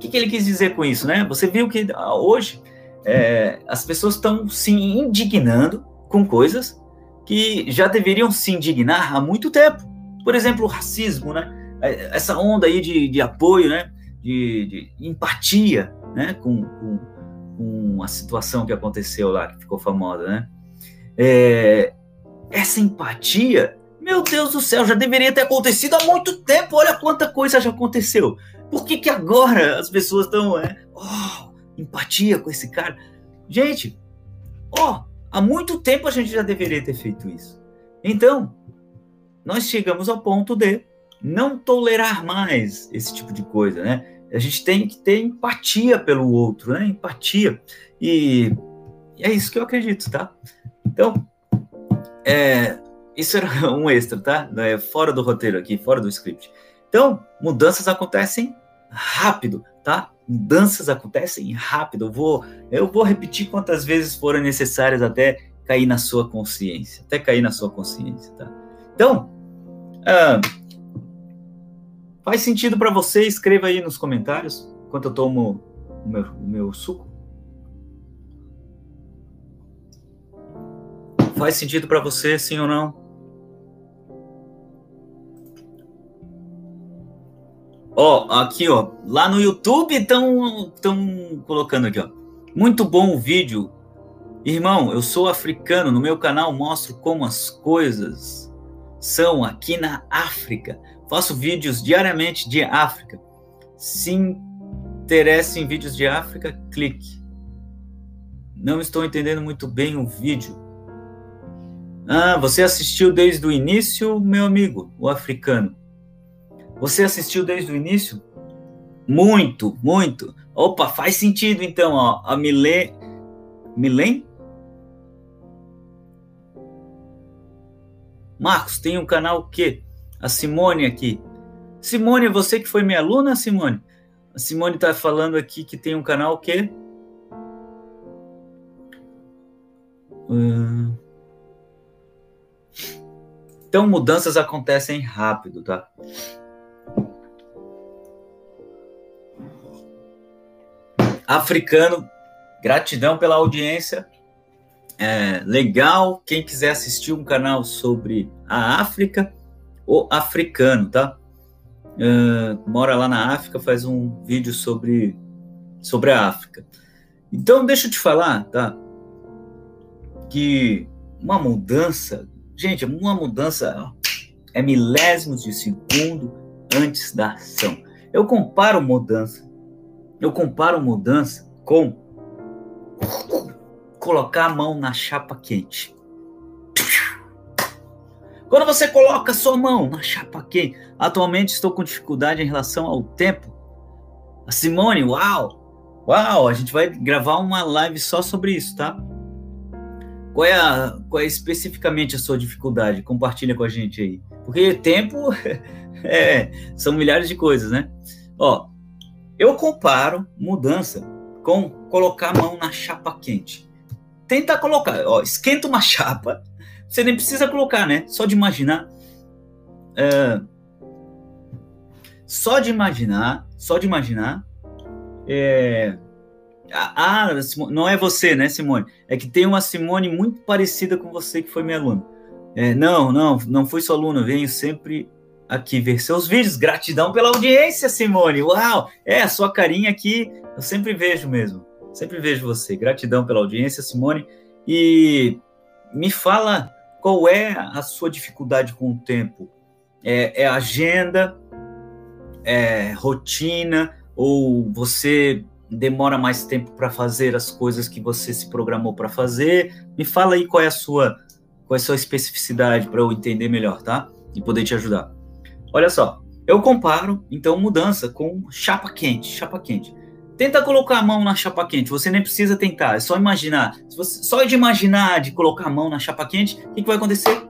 Speaker 1: Que, que ele quis dizer com isso, né? Você viu que ah, hoje é, as pessoas estão se indignando com coisas que já deveriam se indignar há muito tempo. Por exemplo, o racismo, né? É, essa onda aí de, de apoio, né? De, de empatia, né? Com, com, com, a situação que aconteceu lá, que ficou famosa, né? É, essa empatia, meu Deus do céu, já deveria ter acontecido há muito tempo. Olha quanta coisa já aconteceu. Por que, que agora as pessoas estão, é, oh, empatia com esse cara? Gente, ó, oh, há muito tempo a gente já deveria ter feito isso. Então, nós chegamos ao ponto de não tolerar mais esse tipo de coisa, né? A gente tem que ter empatia pelo outro, né? Empatia. E, é isso que eu acredito, tá? Então, é, isso era [LAUGHS] um extra, tá? É fora do roteiro aqui, fora do script. Então, mudanças acontecem rápido, tá? Mudanças acontecem rápido. Eu vou, eu vou repetir quantas vezes forem necessárias até cair na sua consciência, até cair na sua consciência, tá? Então, ah, faz sentido para você? Escreva aí nos comentários enquanto eu tomo o meu, o meu suco. Faz sentido para você, sim ou não? Ó, aqui, ó, lá no YouTube estão estão colocando aqui, ó. Muito bom o vídeo. Irmão, eu sou africano, no meu canal mostro como as coisas são aqui na África. Faço vídeos diariamente de África. Se interessa em vídeos de África, clique. Não estou entendendo muito bem o vídeo. Ah, você assistiu desde o início, meu amigo, o africano. Você assistiu desde o início? Muito, muito. Opa, faz sentido então, ó. A Milen. Milen? Marcos, tem um canal que? A Simone aqui. Simone, você que foi minha aluna, Simone? A Simone tá falando aqui que tem um canal que? Uh... Então, mudanças acontecem rápido, tá? Africano, gratidão pela audiência. É, legal. Quem quiser assistir um canal sobre a África, o africano, tá? Uh, mora lá na África, faz um vídeo sobre, sobre a África. Então, deixa eu te falar, tá? Que uma mudança Gente, uma mudança é milésimos de segundo antes da ação. Eu comparo mudança, eu comparo mudança com colocar a mão na chapa quente. Quando você coloca sua mão na chapa quente, atualmente estou com dificuldade em relação ao tempo. A Simone, uau! Uau, a gente vai gravar uma live só sobre isso, tá? Qual é, a, qual é especificamente a sua dificuldade? Compartilha com a gente aí. Porque tempo [LAUGHS] é, são milhares de coisas, né? Ó, eu comparo mudança com colocar a mão na chapa quente. Tenta colocar, ó, esquenta uma chapa. Você nem precisa colocar, né? Só de imaginar. É, só de imaginar, só de imaginar. É, ah, não é você, né, Simone? É que tem uma Simone muito parecida com você que foi minha aluna. É, não, não, não fui sua aluna, venho sempre aqui ver seus vídeos. Gratidão pela audiência, Simone. Uau! É, a sua carinha aqui, eu sempre vejo mesmo. Sempre vejo você. Gratidão pela audiência, Simone. E me fala qual é a sua dificuldade com o tempo. É, é agenda, é rotina, ou você demora mais tempo para fazer as coisas que você se programou para fazer. Me fala aí qual é a sua qual é a sua especificidade para eu entender melhor, tá? E poder te ajudar. Olha só, eu comparo então mudança com chapa quente, chapa quente. Tenta colocar a mão na chapa quente. Você nem precisa tentar, é só imaginar. Você, só de imaginar de colocar a mão na chapa quente, o que, que vai acontecer?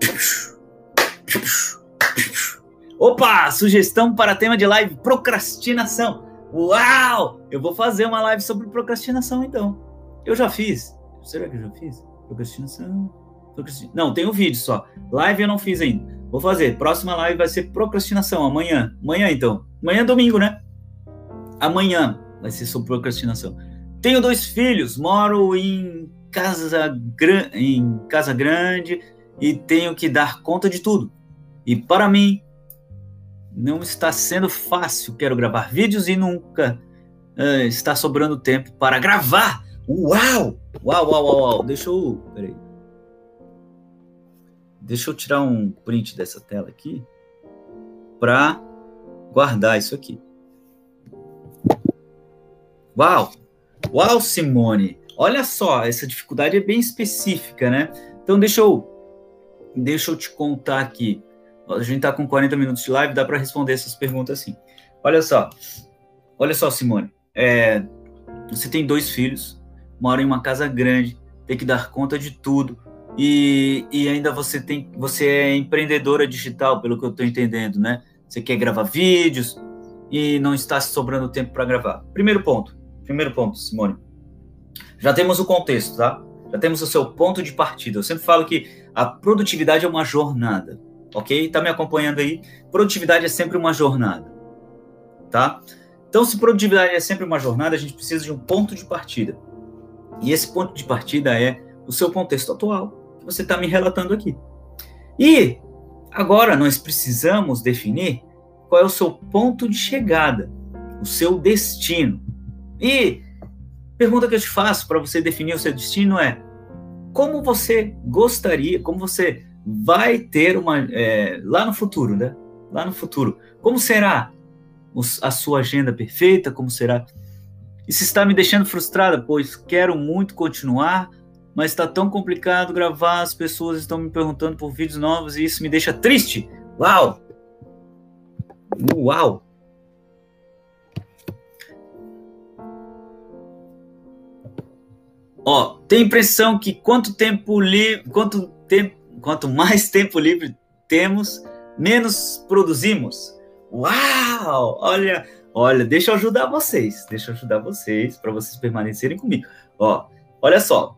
Speaker 1: Opa, sugestão para tema de live: procrastinação. Uau! Eu vou fazer uma live sobre procrastinação então. Eu já fiz. Será que eu já fiz? Procrastinação. procrastinação. Não, tem um vídeo só. Live eu não fiz ainda. Vou fazer. Próxima live vai ser procrastinação. Amanhã. Amanhã então. Amanhã é domingo, né? Amanhã vai ser sobre procrastinação. Tenho dois filhos, moro em casa, em casa grande e tenho que dar conta de tudo. E para mim, não está sendo fácil. Quero gravar vídeos e nunca uh, está sobrando tempo para gravar. Uau! Uau, uau, uau, uau. Deixa eu. Peraí. Deixa eu tirar um print dessa tela aqui para guardar isso aqui. Uau! Uau, Simone! Olha só, essa dificuldade é bem específica, né? Então deixa eu deixa eu te contar aqui. A gente está com 40 minutos de live, dá para responder essas perguntas assim. Olha só, olha só, Simone. É, você tem dois filhos, mora em uma casa grande, tem que dar conta de tudo. E, e ainda você tem, você é empreendedora digital, pelo que eu estou entendendo, né? Você quer gravar vídeos e não está sobrando tempo para gravar. Primeiro ponto, primeiro ponto, Simone. Já temos o contexto, tá? Já temos o seu ponto de partida. Eu sempre falo que a produtividade é uma jornada, ok? Tá me acompanhando aí? Produtividade é sempre uma jornada, tá? Então, se produtividade é sempre uma jornada, a gente precisa de um ponto de partida. E esse ponto de partida é o seu contexto atual, você está me relatando aqui. E agora nós precisamos definir qual é o seu ponto de chegada, o seu destino. E pergunta que eu te faço para você definir o seu destino é: como você gostaria, como você vai ter uma é, lá no futuro, né? Lá no futuro, como será a sua agenda perfeita? Como será? Isso está me deixando frustrada, pois quero muito continuar, mas está tão complicado gravar, as pessoas estão me perguntando por vídeos novos e isso me deixa triste. Uau! Uau! Ó, tem impressão que quanto tempo livre, quanto tempo, quanto mais [LAUGHS] tempo livre temos, menos produzimos. Uau! Olha, olha, deixa eu ajudar vocês, deixa eu ajudar vocês para vocês permanecerem comigo. Ó, olha só,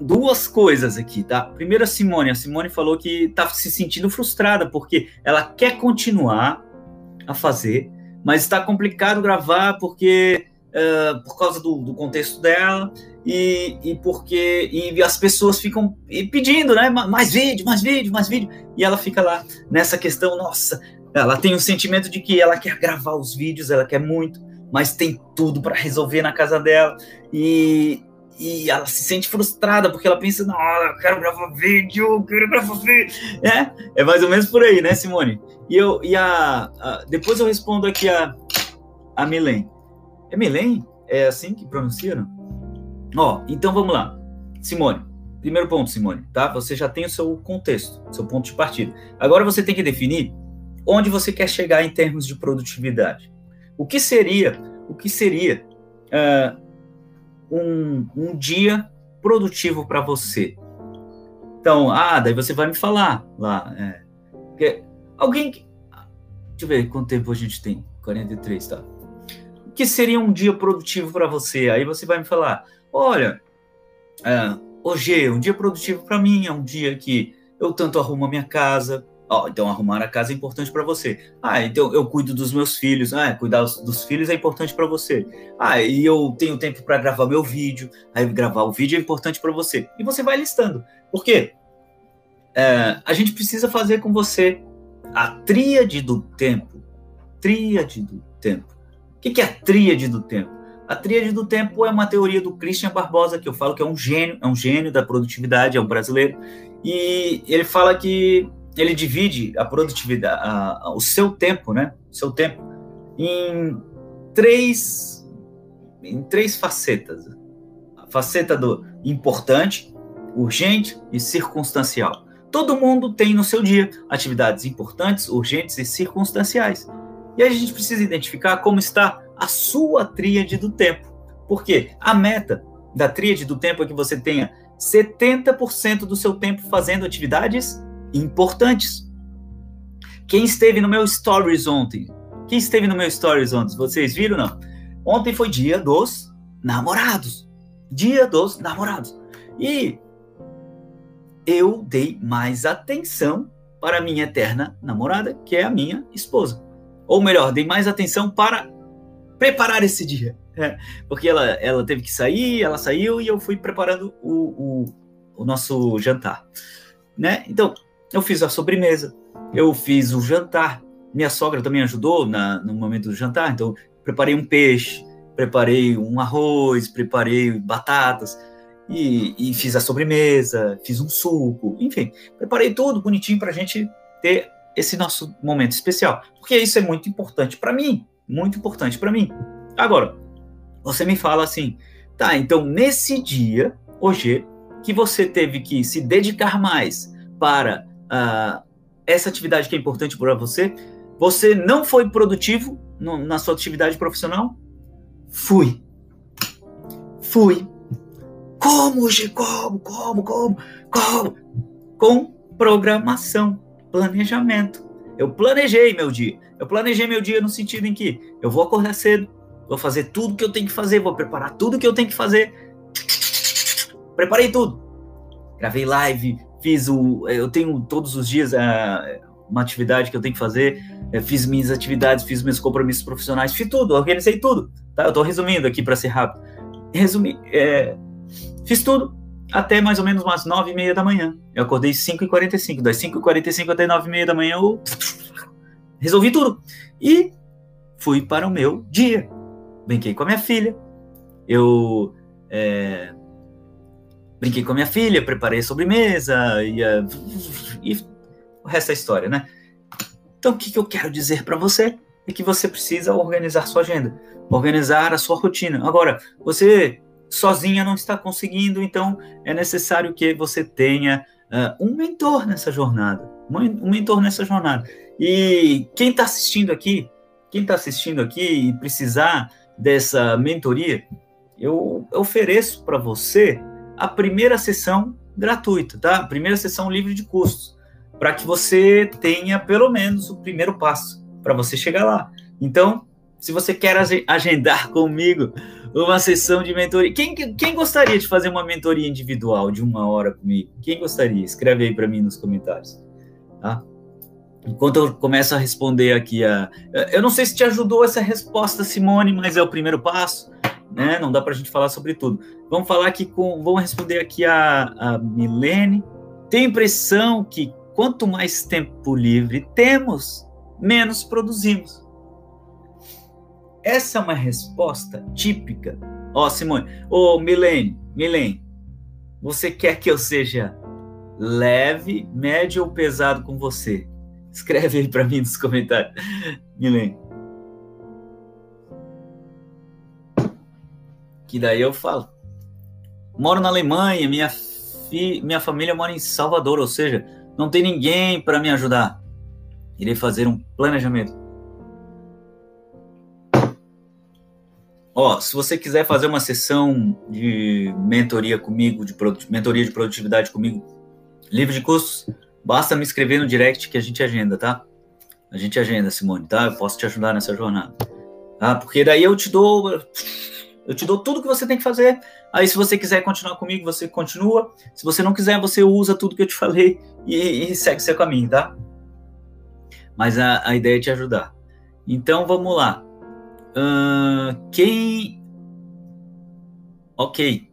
Speaker 1: duas coisas aqui, tá? Primeiro a Simone, a Simone falou que tá se sentindo frustrada porque ela quer continuar a fazer, mas está complicado gravar porque uh, por causa do, do, contexto dela e, e porque e as pessoas ficam pedindo, né? Mais vídeo, mais vídeo, mais vídeo e ela fica lá nessa questão, nossa, ela tem o sentimento de que ela quer gravar os vídeos, ela quer muito, mas tem tudo para resolver na casa dela e e ela se sente frustrada porque ela pensa, não, eu quero gravar vídeo, eu quero gravar vídeo. É, é mais ou menos por aí, né, Simone? E, eu, e a, a depois eu respondo aqui a, a Milen. É Milen? É assim que pronuncia, não? Ó, então vamos lá. Simone, primeiro ponto, Simone, tá? Você já tem o seu contexto, seu ponto de partida. Agora você tem que definir onde você quer chegar em termos de produtividade. O que seria, o que seria uh, um, um dia produtivo para você. Então, ah, daí você vai me falar lá. É, alguém. Deixa eu ver quanto tempo a gente tem. 43, tá? Que seria um dia produtivo para você? Aí você vai me falar: olha, é, hoje, um dia produtivo para mim é um dia que eu tanto arrumo a minha casa, Oh, então arrumar a casa é importante para você. Ah, então eu cuido dos meus filhos. Ah, cuidar dos filhos é importante para você. Ah, e eu tenho tempo para gravar meu vídeo. Aí gravar o vídeo é importante para você. E você vai listando. Por quê? É, a gente precisa fazer com você a tríade do tempo. Tríade do tempo. O que é a tríade do tempo? A tríade do tempo é uma teoria do Christian Barbosa, que eu falo que é um gênio, é um gênio da produtividade, é um brasileiro. E ele fala que ele divide a produtividade, a, a, o seu tempo, né? O seu tempo em três, em três facetas. A faceta do importante, urgente e circunstancial. Todo mundo tem no seu dia atividades importantes, urgentes e circunstanciais. E a gente precisa identificar como está a sua tríade do tempo. Porque a meta da tríade do tempo é que você tenha 70% do seu tempo fazendo atividades importantes. Quem esteve no meu stories ontem? Quem esteve no meu stories ontem? Vocês viram não? Ontem foi dia dos namorados. Dia dos namorados. E eu dei mais atenção para a minha eterna namorada, que é a minha esposa. Ou melhor, dei mais atenção para preparar esse dia. É, porque ela, ela teve que sair, ela saiu e eu fui preparando o, o, o nosso jantar. Né? Então, eu fiz a sobremesa, eu fiz o jantar. Minha sogra também ajudou na, no momento do jantar, então preparei um peixe, preparei um arroz, preparei batatas e, e fiz a sobremesa, fiz um suco, enfim, preparei tudo bonitinho para a gente ter esse nosso momento especial, porque isso é muito importante para mim, muito importante para mim. Agora, você me fala assim, tá, então nesse dia, hoje, que você teve que se dedicar mais para essa atividade que é importante para você, você não foi produtivo no, na sua atividade profissional? Fui. Fui. Como? Como? Como? Como? Como? Com programação, planejamento. Eu planejei meu dia. Eu planejei meu dia no sentido em que eu vou acordar cedo, vou fazer tudo que eu tenho que fazer, vou preparar tudo que eu tenho que fazer. Preparei tudo. Gravei live, fiz o. Eu tenho todos os dias uh, uma atividade que eu tenho que fazer. Eu fiz minhas atividades, fiz meus compromissos profissionais, fiz tudo, organizei tudo. Tá? Eu estou resumindo aqui para ser rápido. Resumi, é, fiz tudo até mais ou menos umas 9 e meia da manhã. Eu acordei 5 e 45 Das 5 e 45 até 9 e meia da manhã eu resolvi tudo. E fui para o meu dia brinquei com a minha filha, eu é, brinquei com a minha filha, preparei a sobremesa e, e o resto é história, né? Então, o que, que eu quero dizer para você é que você precisa organizar sua agenda, organizar a sua rotina. Agora, você sozinha não está conseguindo, então é necessário que você tenha uh, um mentor nessa jornada, um mentor nessa jornada. E quem está assistindo aqui, quem está assistindo aqui e precisar dessa mentoria, eu ofereço para você a primeira sessão gratuita, tá? A primeira sessão livre de custos, para que você tenha pelo menos o primeiro passo para você chegar lá. Então, se você quer agendar [LAUGHS] comigo uma sessão de mentoria, quem, quem gostaria de fazer uma mentoria individual de uma hora comigo? Quem gostaria? Escreve aí para mim nos comentários, tá? Enquanto eu começo a responder aqui a. Eu não sei se te ajudou essa resposta, Simone, mas é o primeiro passo, né? Não dá para a gente falar sobre tudo. Vamos falar aqui com. Vamos responder aqui a, a Milene. Tem impressão que quanto mais tempo livre temos, menos produzimos. Essa é uma resposta típica. Ó, oh, Simone, ô oh, Milene, Milene, você quer que eu seja leve, médio ou pesado com você? Escreve aí para mim nos comentários. Milen. Que daí eu falo. Moro na Alemanha, minha, fi... minha família mora em Salvador, ou seja, não tem ninguém para me ajudar. Irei fazer um planejamento. Ó, se você quiser fazer uma sessão de mentoria comigo, de mentoria de produtividade comigo, livre de custos, Basta me escrever no direct que a gente agenda, tá? A gente agenda, Simone, tá? Eu posso te ajudar nessa jornada. Tá? Porque daí eu te dou eu te dou tudo que você tem que fazer. Aí se você quiser continuar comigo, você continua. Se você não quiser, você usa tudo que eu te falei e, e segue seu caminho, tá? Mas a, a ideia é te ajudar. Então vamos lá. Uh, quem. Ok.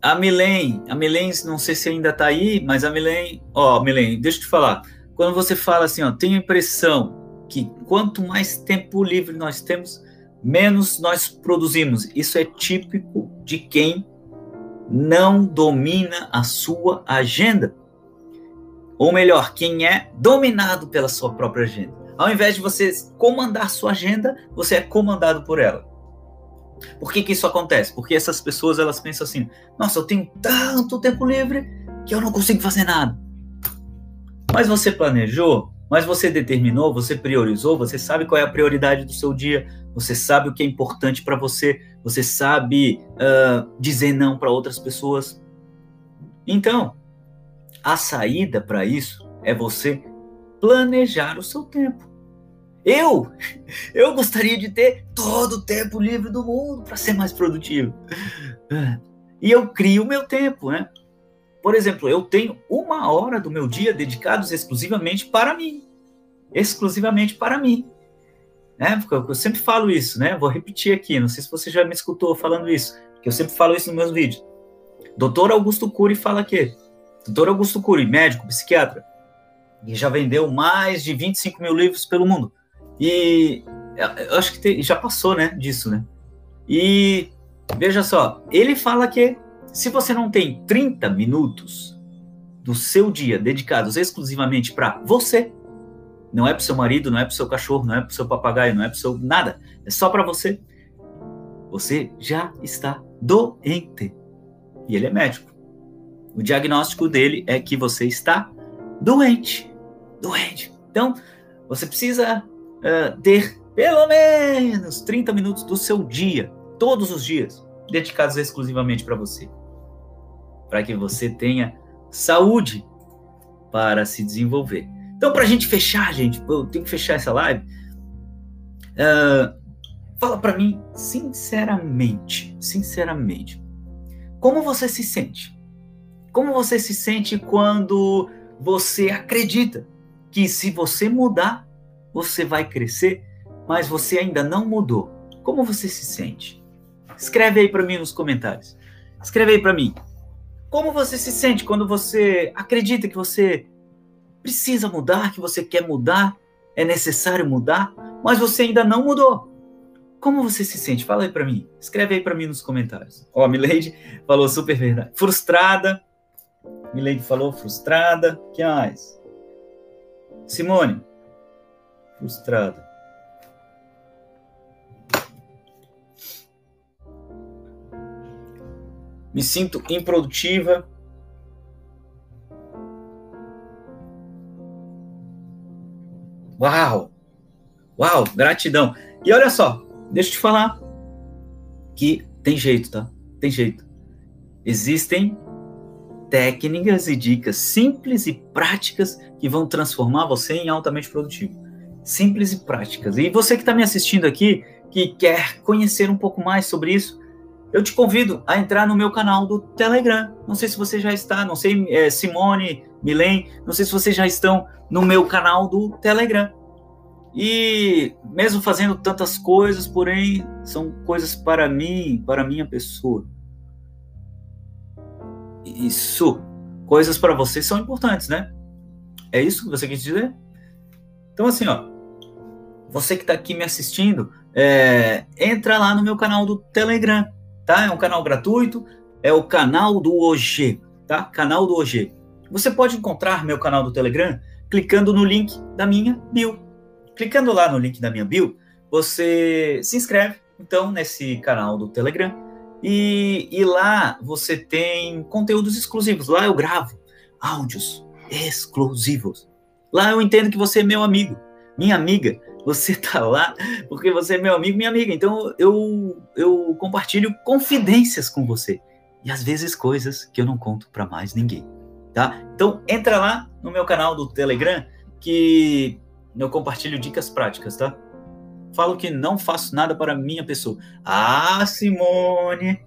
Speaker 1: A Milen, a Milen, não sei se ainda tá aí, mas a Milen, ó, Milen, deixa eu te falar. Quando você fala assim, ó, tenho a impressão que quanto mais tempo livre nós temos, menos nós produzimos. Isso é típico de quem não domina a sua agenda. Ou melhor, quem é dominado pela sua própria agenda. Ao invés de você comandar sua agenda, você é comandado por ela. Por que, que isso acontece? Porque essas pessoas elas pensam assim: nossa, eu tenho tanto tempo livre que eu não consigo fazer nada. Mas você planejou, mas você determinou, você priorizou, você sabe qual é a prioridade do seu dia, você sabe o que é importante para você, você sabe uh, dizer não para outras pessoas. Então, a saída para isso é você planejar o seu tempo. Eu, [LAUGHS] eu gostaria de ter todo o tempo livre do mundo para ser mais produtivo. E eu crio o meu tempo, né? Por exemplo, eu tenho uma hora do meu dia dedicados exclusivamente para mim. Exclusivamente para mim. Né? Eu sempre falo isso, né? Vou repetir aqui, não sei se você já me escutou falando isso, que eu sempre falo isso nos meus vídeos. Doutor Augusto Cury fala que Doutor Augusto Cury, médico, psiquiatra, e já vendeu mais de 25 mil livros pelo mundo. E eu acho que já passou, né, disso, né? E veja só, ele fala que se você não tem 30 minutos do seu dia dedicados exclusivamente para você, não é para seu marido, não é para seu cachorro, não é para seu papagaio, não é para seu nada, é só para você. Você já está doente. E ele é médico. O diagnóstico dele é que você está doente. Doente. Então, você precisa uh, ter pelo menos 30 minutos do seu dia, todos os dias, dedicados exclusivamente para você. Para que você tenha saúde para se desenvolver. Então, para a gente fechar, gente, eu tenho que fechar essa live. Uh, fala para mim, sinceramente, sinceramente, como você se sente? Como você se sente quando você acredita que se você mudar, você vai crescer, mas você ainda não mudou? Como você se sente? Escreve aí para mim nos comentários. Escreve aí para mim. Como você se sente quando você acredita que você precisa mudar, que você quer mudar, é necessário mudar, mas você ainda não mudou? Como você se sente? Fala aí para mim. Escreve aí para mim nos comentários. Ó, oh, Milady falou super verdade. Frustrada, Milene falou frustrada. que mais? Simone, frustrada. Me sinto improdutiva. Uau! Uau, gratidão. E olha só, deixa eu te falar que tem jeito, tá? Tem jeito. Existem técnicas e dicas simples e práticas que vão transformar você em altamente produtivo. Simples e práticas. E você que está me assistindo aqui, que quer conhecer um pouco mais sobre isso, eu te convido a entrar no meu canal do Telegram. Não sei se você já está, não sei, é, Simone, Milen, não sei se vocês já estão no meu canal do Telegram. E mesmo fazendo tantas coisas, porém, são coisas para mim, para minha pessoa. Isso. Coisas para você são importantes, né? É isso que você quis dizer? Então, assim, ó. Você que está aqui me assistindo, é, entra lá no meu canal do Telegram, tá? É um canal gratuito, é o canal do OG, tá? Canal do OG. Você pode encontrar meu canal do Telegram clicando no link da minha bio. Clicando lá no link da minha bio, você se inscreve, então, nesse canal do Telegram e, e lá você tem conteúdos exclusivos. Lá eu gravo áudios exclusivos. Lá eu entendo que você é meu amigo, minha amiga. Você tá lá porque você é meu amigo, minha amiga. Então eu, eu compartilho confidências com você. E às vezes coisas que eu não conto para mais ninguém. Tá? Então entra lá no meu canal do Telegram que eu compartilho dicas práticas, tá? falo que não faço nada para minha pessoa. Ah, Simone,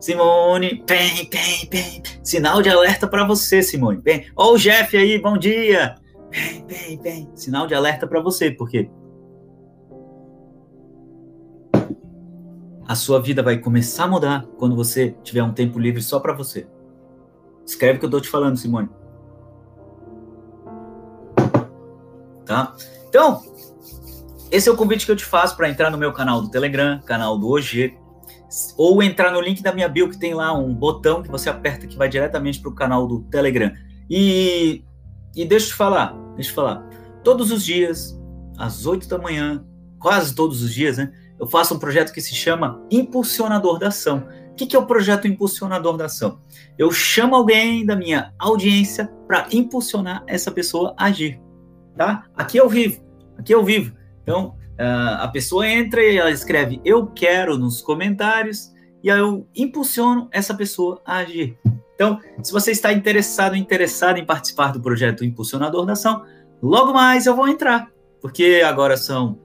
Speaker 1: Simone, bem, bem, bem. Sinal de alerta para você, Simone. Bem, ó Jeff aí, bom dia. Bem, bem, bem. Sinal de alerta para você, porque a sua vida vai começar a mudar quando você tiver um tempo livre só para você. Escreve o que eu tô te falando, Simone. Tá? Então, esse é o convite que eu te faço para entrar no meu canal do Telegram, canal do OG, ou entrar no link da minha bio, que tem lá um botão que você aperta que vai diretamente para o canal do Telegram. E, e deixa eu te falar, deixa eu falar. Todos os dias, às 8 da manhã, quase todos os dias, né? Eu faço um projeto que se chama Impulsionador da Ação. O que, é o projeto Impulsionador da Ação? Eu chamo alguém da minha audiência para impulsionar essa pessoa a agir. Tá? Aqui eu vivo, aqui eu vivo. Então, a pessoa entra e ela escreve eu quero nos comentários e aí eu impulsiono essa pessoa a agir. Então, se você está interessado, interessado em participar do projeto Impulsionador da Ação, logo mais eu vou entrar, porque agora são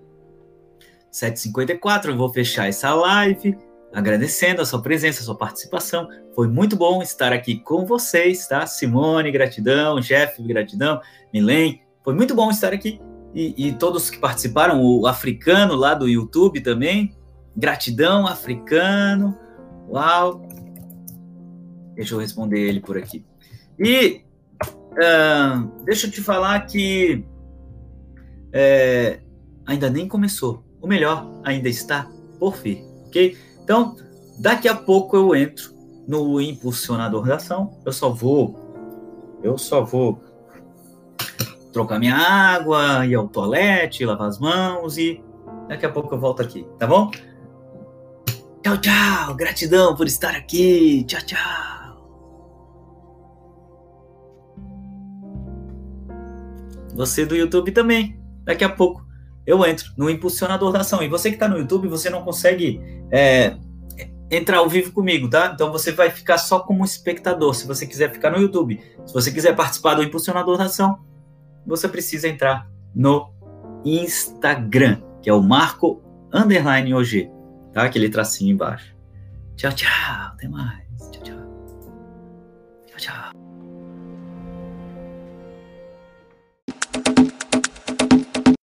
Speaker 1: 7h54, eu vou fechar essa live agradecendo a sua presença, a sua participação. Foi muito bom estar aqui com vocês, tá? Simone, gratidão, Jeff, gratidão, Milen, foi muito bom estar aqui. E, e, todos que participaram, o africano lá do YouTube também, gratidão, africano, uau. Deixa eu responder ele por aqui. E uh, deixa eu te falar que é, ainda nem começou. O melhor ainda está por vir, ok? Então, daqui a pouco eu entro no impulsionador da ação. Eu só vou, eu só vou trocar minha água, ir ao toalete, lavar as mãos e daqui a pouco eu volto aqui, tá bom? Tchau, tchau. Gratidão por estar aqui. Tchau, tchau. Você do YouTube também. Daqui a pouco eu entro no impulsionador da ação. E você que está no YouTube, você não consegue é, entrar ao vivo comigo, tá? Então você vai ficar só como espectador. Se você quiser ficar no YouTube, se você quiser participar do impulsionador da ação, você precisa entrar no Instagram, que é o Marco Underline OG, tá? Aquele tracinho embaixo. Tchau, tchau. Até mais. Tchau, tchau. Tchau, tchau.